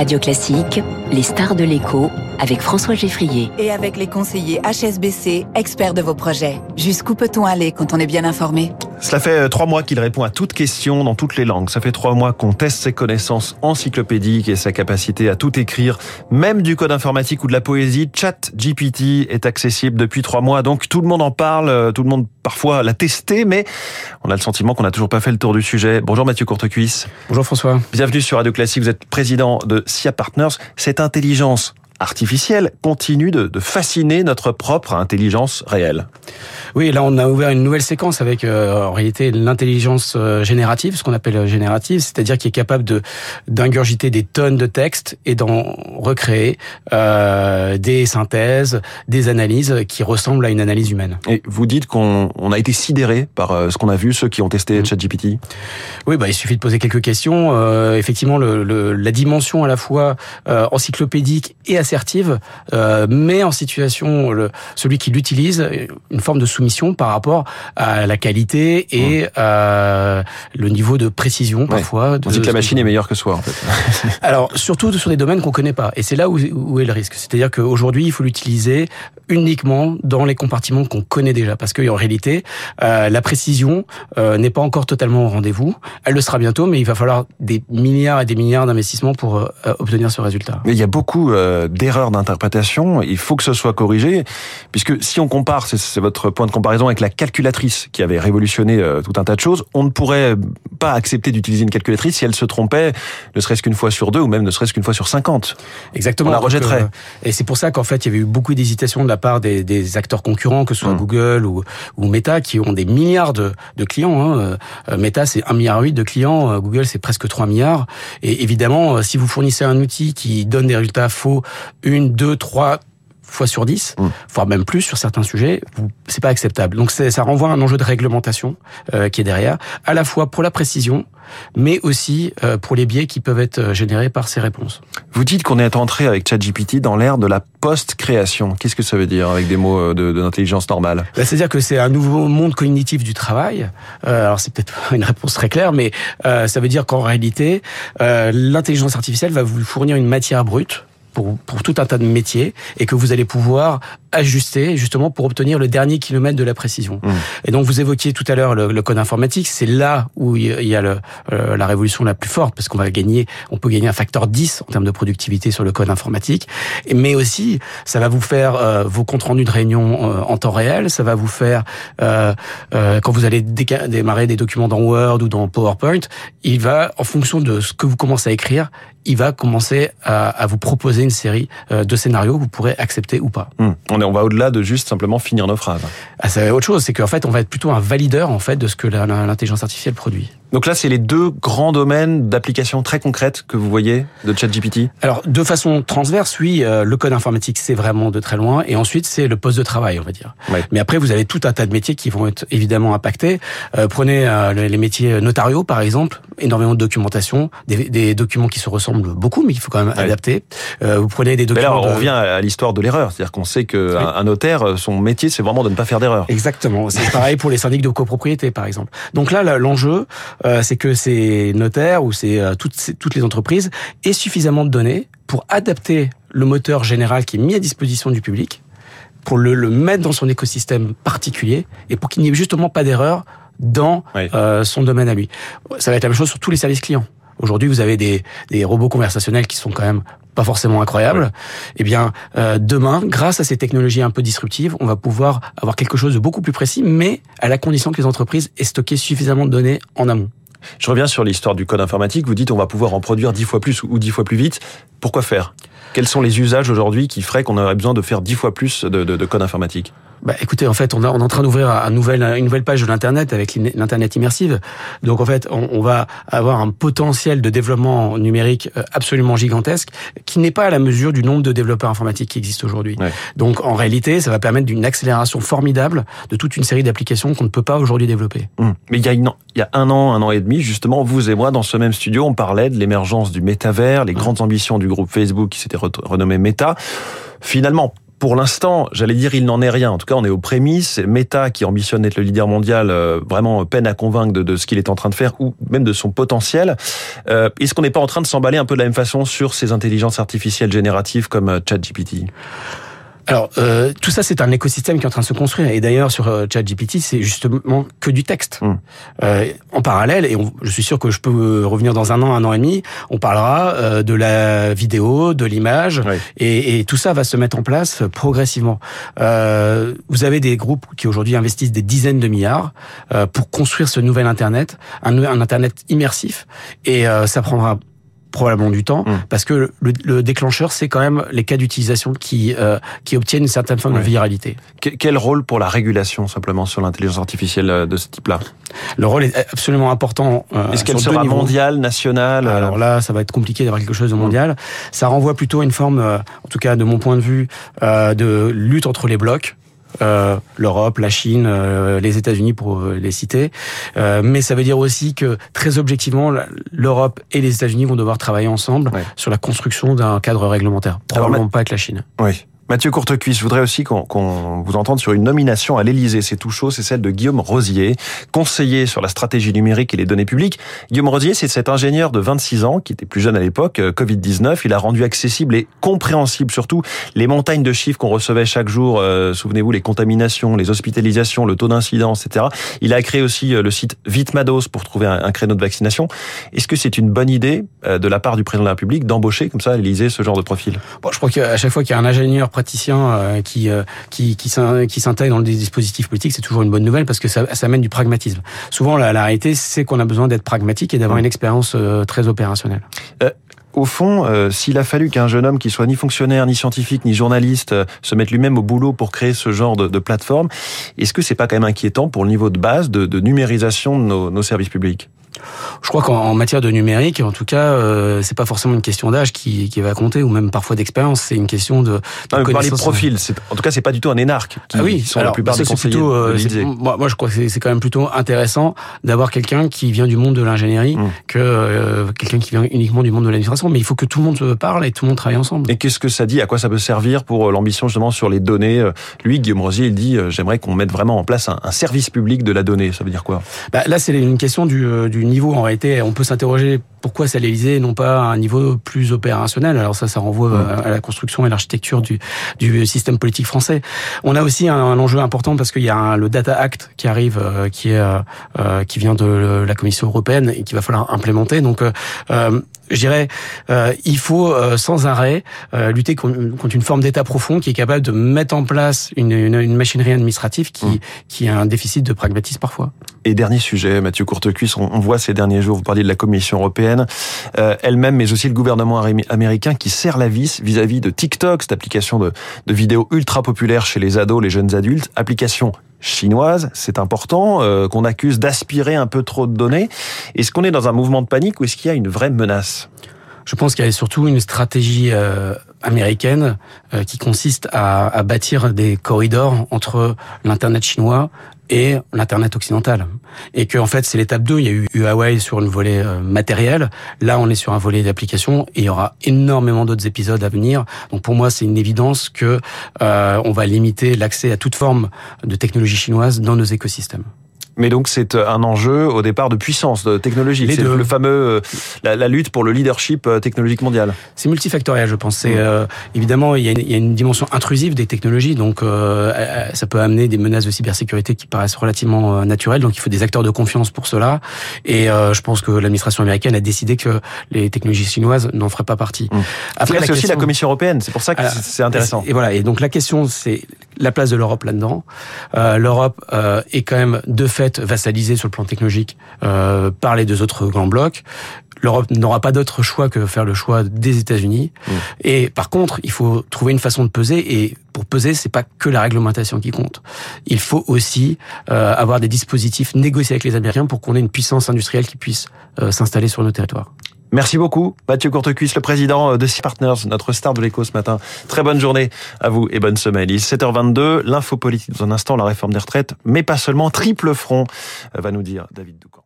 Radio Classique, les stars de l'écho avec François Geffrier. Et avec les conseillers HSBC, experts de vos projets. Jusqu'où peut-on aller quand on est bien informé? Cela fait euh, trois mois qu'il répond à toutes questions dans toutes les langues. Ça fait trois mois qu'on teste ses connaissances encyclopédiques et sa capacité à tout écrire, même du code informatique ou de la poésie. Chat GPT est accessible depuis trois mois, donc tout le monde en parle, euh, tout le monde parfois l'a testé, mais on a le sentiment qu'on n'a toujours pas fait le tour du sujet. Bonjour Mathieu Courtecuisse. Bonjour François. Bienvenue sur Radio Classique. Vous êtes président de SIA Partners. Cette intelligence artificielle continue de, de, fasciner notre propre intelligence réelle. Oui, là on a ouvert une nouvelle séquence avec euh, en réalité l'intelligence euh, générative, ce qu'on appelle euh, générative, c'est-à-dire qui est capable de d'ingurgiter des tonnes de textes et d'en recréer euh, des synthèses, des analyses qui ressemblent à une analyse humaine. Et vous dites qu'on on a été sidéré par ce qu'on a vu, ceux qui ont testé mmh. ChatGPT? Oui, bah il suffit de poser quelques questions. Euh, effectivement, le, le, la dimension à la fois encyclopédique et assertive euh, met en situation le, celui qui l'utilise une forme de soumission par rapport à la qualité et à le niveau de précision parfois. Ouais. On dit que la machine est meilleure que soi en fait. Alors surtout sur des domaines qu'on connaît pas et c'est là où, où, est le risque. C'est-à-dire qu'aujourd'hui il faut l'utiliser uniquement dans les compartiments qu'on connaît déjà parce qu'en réalité euh, la précision euh, n'est pas encore totalement au rendez-vous. Elle le sera bientôt mais il va falloir des milliards et des milliards d'investissements pour euh, obtenir ce résultat. Mais il y a beaucoup d'erreurs d'interprétation, il faut que ce soit corrigé, puisque si on compare, c'est votre point de comparaison avec la calculatrice qui avait révolutionné euh, tout un tas de choses, on ne pourrait pas accepter d'utiliser une calculatrice si elle se trompait, ne serait-ce qu'une fois sur deux, ou même ne serait-ce qu'une fois sur cinquante. Exactement. On la rejetterait. Donc, euh, et c'est pour ça qu'en fait, il y avait eu beaucoup d'hésitations de la part des, des, acteurs concurrents, que ce soit mmh. Google ou, ou, Meta, qui ont des milliards de, de clients. Hein. Euh, Meta, c'est un milliard de clients, Google, c'est presque 3 milliards. Et évidemment, si vous fournissez un outil qui donne des résultats faux une, deux, trois fois sur 10, mmh. voire même plus sur certains sujets, c'est pas acceptable. Donc ça renvoie à un enjeu de réglementation euh, qui est derrière, à la fois pour la précision, mais aussi euh, pour les biais qui peuvent être générés par ces réponses. Vous dites qu'on est entré avec ChatGPT dans l'ère de la post-création. Qu'est-ce que ça veut dire avec des mots euh, de, de l'intelligence normale? Bah, C'est-à-dire que c'est un nouveau monde cognitif du travail. Euh, alors c'est peut-être une réponse très claire, mais euh, ça veut dire qu'en réalité, euh, l'intelligence artificielle va vous fournir une matière brute pour, pour tout un tas de métiers et que vous allez pouvoir ajuster justement pour obtenir le dernier kilomètre de la précision. Mmh. Et donc vous évoquiez tout à l'heure le, le, code informatique, c'est là où il y a le, euh, la révolution la plus forte parce qu'on va gagner, on peut gagner un facteur 10 en termes de productivité sur le code informatique, et, mais aussi ça va vous faire euh, vos comptes rendus de réunion euh, en temps réel, ça va vous faire euh, quand vous allez démarrer des documents dans Word ou dans PowerPoint, il va en fonction de ce que vous commencez à écrire, il va commencer à, à vous proposer une série de scénarios que vous pourrez accepter ou pas. Mmh on va au-delà de juste simplement finir nos phrases. Ah, c'est autre chose, c'est qu'en fait, on va être plutôt un valideur en fait de ce que l'intelligence artificielle produit. Donc là, c'est les deux grands domaines d'application très concrètes que vous voyez de ChatGPT Alors, de façon transverse, oui, euh, le code informatique, c'est vraiment de très loin. Et ensuite, c'est le poste de travail, on va dire. Ouais. Mais après, vous avez tout un tas de métiers qui vont être évidemment impactés. Euh, prenez euh, les métiers notariaux, par exemple, énormément de documentation, des, des, documents qui se ressemblent beaucoup, mais qu'il faut quand même ouais. adapter. Euh, vous prenez des documents... Mais là, on de... revient à l'histoire de l'erreur. C'est-à-dire qu'on sait qu'un oui. un notaire, son métier, c'est vraiment de ne pas faire d'erreur. Exactement. C'est pareil pour les syndics de copropriété, par exemple. Donc là, l'enjeu, euh, c'est que c'est notaires ou c'est euh, toutes, toutes les entreprises aient suffisamment de données pour adapter le moteur général qui est mis à disposition du public, pour le, le mettre dans son écosystème particulier et pour qu'il n'y ait justement pas d'erreur dans oui. euh, son domaine à lui. Ça va être la même chose sur tous les services clients. Aujourd'hui, vous avez des, des robots conversationnels qui sont quand même pas forcément incroyables. Oui. Eh bien, euh, demain, grâce à ces technologies un peu disruptives, on va pouvoir avoir quelque chose de beaucoup plus précis, mais à la condition que les entreprises aient stocké suffisamment de données en amont. Je reviens sur l'histoire du code informatique. Vous dites on va pouvoir en produire dix fois plus ou dix fois plus vite. Pourquoi faire? Quels sont les usages aujourd'hui qui feraient qu'on aurait besoin de faire dix fois plus de, de, de code informatique? Bah, écoutez, en fait, on, a, on est en train d'ouvrir un nouvel, une nouvelle page de l'internet avec l'internet immersive. Donc, en fait, on, on, va avoir un potentiel de développement numérique euh, absolument gigantesque, qui n'est pas à la mesure du nombre de développeurs informatiques qui existent aujourd'hui. Ouais. Donc, en réalité, ça va permettre d'une accélération formidable de toute une série d'applications qu'on ne peut pas aujourd'hui développer. Mmh. Mais il y a une, il y a un an, un an et demi, justement, vous et moi, dans ce même studio, on parlait de l'émergence du métavers, les grandes ambitions du groupe Facebook qui s'était renommé Meta. Finalement, Pour l'instant, j'allais dire, il n'en est rien. En tout cas, on est aux prémices. Meta, qui ambitionne d'être le leader mondial, euh, vraiment peine à convaincre de, ce qu'il est en train de faire ou même de son potentiel. Euh, est-ce qu'on n'est pas en train de s'emballer un peu de la même façon sur ces intelligences artificielles génératives comme ChatGPT? Alors, euh, tout ça, c'est un écosystème qui est en train de se construire. Et d'ailleurs, sur euh, ChatGPT, c'est justement que du texte. Hmm. Euh, en parallèle, et je suis sûr que je peux revenir dans un an, un an et demi, on parlera euh, de la vidéo, de l'image, et, et, tout ça va se mettre en place progressivement. Euh, vous avez des groupes qui aujourd'hui investissent des dizaines de milliards pour construire ce nouvel Internet, un, un Internet immersif, et ça prendra probablement du temps, hmm. parce que le, déclencheur, c'est quand même les cas d'utilisation qui euh, qui obtiennent une certaine forme de viralité. quel rôle pour la régulation simplement sur l'intelligence artificielle euh, de ce type-là? Le rôle est absolument important. Euh, Est-ce qu'elle sera mondiale, nationale Alors là, ça va être compliqué d'avoir quelque chose de mondial. Ça renvoie plutôt à une forme, en tout cas de mon point de vue, de lutte entre les blocs. Euh, l'Europe, la Chine, euh, les États-Unis pour euh, les citer. mais ça veut dire aussi que très objectivement, l'Europe et les États-Unis vont devoir travailler ensemble sur la construction d'un cadre réglementaire. Probablement pas avec la Chine. Oui. Mathieu Courtecuisse, je voudrais aussi qu'on vous entende sur une nomination à l'Elysée. C'est tout chaud, c'est celle de Guillaume Rosier, conseiller sur la stratégie numérique et les données publiques. Guillaume Rosier, c'est cet ingénieur de 26 ans, qui était plus jeune à l'époque, euh, Covid-19. Il a rendu accessible et compréhensible surtout les montagnes de chiffres qu'on recevait chaque jour. Euh, souvenez-vous, les contaminations, les hospitalisations, le taux d'incidence, etc. Il a créé aussi euh, le site Vitmados pour trouver un, créneau de vaccination. Est-ce que c'est une bonne idée de la part du président de la République d'embaucher comme ça à l'Elysée ce genre de profil? Bon, Je crois qu'à chaque fois qu'il y a un ingénieur praticien euh, qui euh, qui qui, qui s'intègre dans des dispositifs politiques, c'est toujours une bonne nouvelle parce que ça, ça amène du pragmatisme. Souvent, la, la réalité, c'est qu'on a besoin d'être pragmatique et d'avoir une expérience euh, très opérationnelle. au fond, s'il a fallu qu'un jeune homme qui soit ni fonctionnaire, ni scientifique, ni journaliste se mette lui-même au boulot pour créer ce genre de, plateforme, est-ce que c'est pas quand même inquiétant pour le niveau de base de, numérisation de nos services publics? Je crois qu'en matière de numérique, en tout cas, euh, c'est pas forcément une question d'âge qui, qui va compter, ou même parfois d'expérience. C'est une question de. de non, mais parler de profil, en tout cas, c'est pas du tout un énarque qui ah oui, sont la plupart des conseillers. Plutôt, euh, moi, moi, je crois que c'est quand même plutôt intéressant d'avoir quelqu'un qui vient du monde de l'ingénierie mmh. que euh, quelqu'un qui vient uniquement du monde de l'administration. Mais il faut que tout le monde parle et tout le monde travaille ensemble. Et qu'est-ce que ça dit? À quoi ça peut servir pour euh, l'ambition justement sur les données? Lui, Guillaume Rosier, il dit j'aimerais qu'on mette vraiment en place un, un, service public de la donnée. Ça veut dire quoi? Bah, Là, c'est une question du, du niveau en réalité on peut s'interroger pourquoi c'est l'Elysée et non pas à un niveau plus opérationnel. Alors ça, ça renvoie mmh. à la construction et l'architecture du, du système politique français. On a aussi un, enjeu important parce qu'il y a le Data Act qui arrive, euh, qui est euh, euh, qui vient de la Commission européenne et qu'il va falloir implémenter. Donc je dirais, euh, il faut euh, sans arrêt euh, lutter contre, une forme d'État profond qui est capable de mettre en place une, une, une machinerie administrative qui, mmh. qui a un déficit de pragmatisme parfois. Et dernier sujet, Mathieu Courtecuisse, on, voit ces derniers jours, vous parliez de la Commission européenne, euh, elle-même, mais aussi le gouvernement américain qui serre la vis vis-à-vis de TikTok, cette application de, vidéos ultra populaire chez les ados, les jeunes adultes, application chinoise, c'est important, euh, qu'on accuse d'aspirer un peu trop de données. Est-ce qu'on est dans un mouvement de panique ou est-ce qu'il y a une vraie menace? Je pense qu'il y a surtout une stratégie euh, américaine qui consiste à, bâtir des corridors entre l'internet chinois et l'internet occidental. Et que en fait c'est l'étape 2 il y a eu Huawei sur une volet euh, matériel là on est sur un volet d'application. Et il y aura énormément d'autres épisodes à venir. Donc pour moi c'est une évidence que euh, on va limiter l'accès à toute forme de technologie chinoise dans nos écosystèmes mais donc c'est euh, un enjeu au départ de puissance, de technologie. C'est le fameux euh, la, lutte pour le leadership euh, technologique mondial. C'est multifactoriel, je pense. C'est mm. évidemment il y, a une, il y, a une, dimension intrusive des technologies, donc ça peut amener des menaces de cybersécurité qui paraissent relativement naturelles. Donc il faut des acteurs de confiance pour cela. Et je pense que l'administration américaine a décidé que les technologies chinoises n'en feraient pas partie. Mm. Après, c'est aussi la Commission européenne. C'est pour ça que c'est intéressant. Et voilà. Et donc la question, c'est la place de l'Europe là-dedans. L'Europe est quand même de fait vassalisée sur le plan technologique euh, par les deux autres grands blocs. L'Europe n'aura pas d'autre choix que faire le choix des États-Unis. Mmh. Et par contre, il faut trouver une façon de peser. Et pour peser, c'est pas que la réglementation qui compte. Il faut aussi euh, avoir des dispositifs négociés avec les Américains pour qu'on ait une puissance industrielle qui puisse euh, s'installer sur nos territoires. Merci beaucoup, Mathieu Courtecuisse, le président de Sea Partners, notre star de l'écho ce matin. Très bonne journée à vous et bonne semaine. Il est 7h22, l'info politique dans un instant, la réforme des retraites, mais pas seulement, triple front, va nous dire David Doucan.